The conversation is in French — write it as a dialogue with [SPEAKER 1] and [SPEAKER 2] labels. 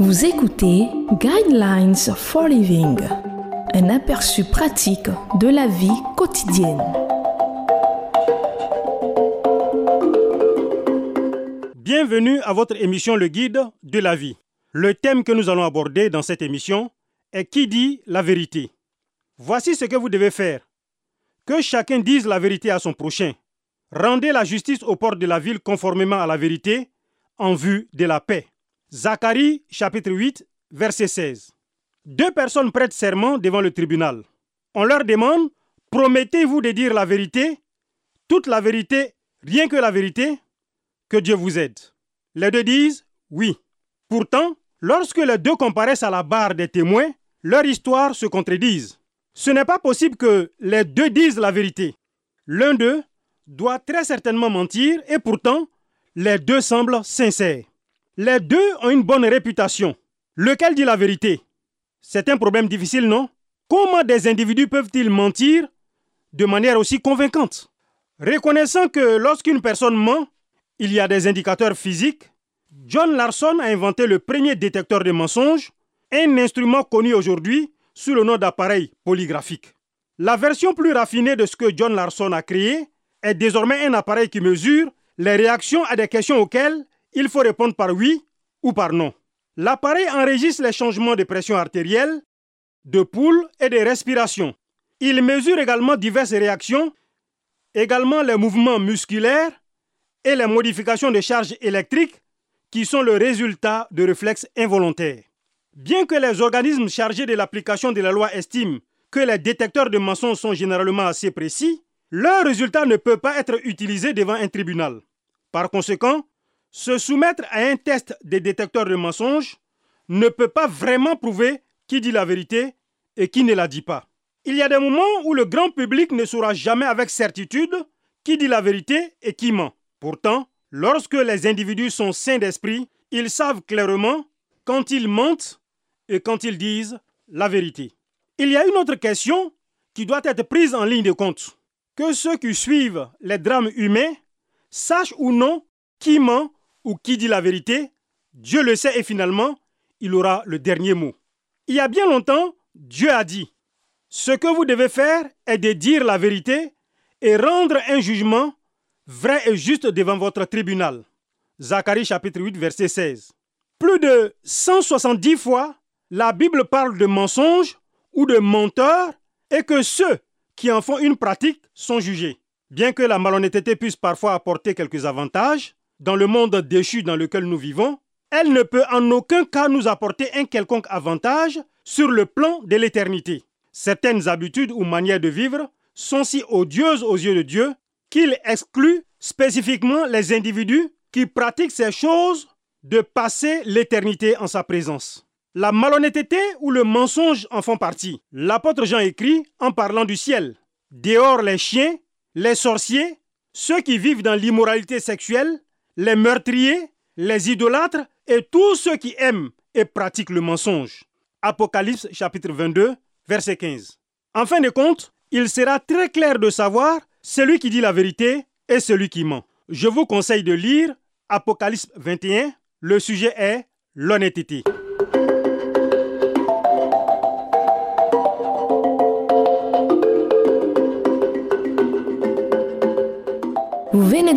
[SPEAKER 1] Vous écoutez Guidelines for Living, un aperçu pratique de la vie quotidienne.
[SPEAKER 2] Bienvenue à votre émission Le Guide de la vie. Le thème que nous allons aborder dans cette émission est Qui dit la vérité? Voici ce que vous devez faire. Que chacun dise la vérité à son prochain. Rendez la justice aux portes de la ville conformément à la vérité en vue de la paix. Zacharie chapitre 8 verset 16. Deux personnes prêtent serment devant le tribunal. On leur demande, promettez-vous de dire la vérité, toute la vérité, rien que la vérité Que Dieu vous aide. Les deux disent oui. Pourtant, lorsque les deux comparaissent à la barre des témoins, leur histoire se contredisent. Ce n'est pas possible que les deux disent la vérité. L'un d'eux doit très certainement mentir et pourtant, les deux semblent sincères. Les deux ont une bonne réputation. Lequel dit la vérité? C'est un problème difficile, non? Comment des individus peuvent-ils mentir de manière aussi convaincante? Reconnaissant que lorsqu'une personne ment, il y a des indicateurs physiques, John Larson a inventé le premier détecteur de mensonges, un instrument connu aujourd'hui sous le nom d'appareil polygraphique. La version plus raffinée de ce que John Larson a créé est désormais un appareil qui mesure les réactions à des questions auxquelles il faut répondre par oui ou par non. L'appareil enregistre les changements de pression artérielle, de pouls et de respiration. Il mesure également diverses réactions, également les mouvements musculaires et les modifications de charge électrique qui sont le résultat de réflexes involontaires. Bien que les organismes chargés de l'application de la loi estiment que les détecteurs de mensonges sont généralement assez précis, leur résultat ne peut pas être utilisé devant un tribunal. Par conséquent, se soumettre à un test des détecteurs de mensonges ne peut pas vraiment prouver qui dit la vérité et qui ne la dit pas. Il y a des moments où le grand public ne saura jamais avec certitude qui dit la vérité et qui ment. Pourtant, lorsque les individus sont sains d'esprit, ils savent clairement quand ils mentent et quand ils disent la vérité. Il y a une autre question qui doit être prise en ligne de compte. Que ceux qui suivent les drames humains sachent ou non qui ment ou qui dit la vérité, Dieu le sait et finalement, il aura le dernier mot. Il y a bien longtemps, Dieu a dit, ce que vous devez faire est de dire la vérité et rendre un jugement vrai et juste devant votre tribunal. Zacharie chapitre 8 verset 16. Plus de 170 fois, la Bible parle de mensonges ou de menteurs et que ceux qui en font une pratique sont jugés. Bien que la malhonnêteté puisse parfois apporter quelques avantages, dans le monde déchu dans lequel nous vivons, elle ne peut en aucun cas nous apporter un quelconque avantage sur le plan de l'éternité. Certaines habitudes ou manières de vivre sont si odieuses aux yeux de Dieu qu'il exclut spécifiquement les individus qui pratiquent ces choses de passer l'éternité en sa présence. La malhonnêteté ou le mensonge en font partie. L'apôtre Jean écrit en parlant du ciel. Dehors les chiens, les sorciers, ceux qui vivent dans l'immoralité sexuelle, les meurtriers, les idolâtres et tous ceux qui aiment et pratiquent le mensonge. Apocalypse chapitre 22, verset 15. En fin de compte, il sera très clair de savoir celui qui dit la vérité et celui qui ment. Je vous conseille de lire Apocalypse 21. Le sujet est l'honnêteté.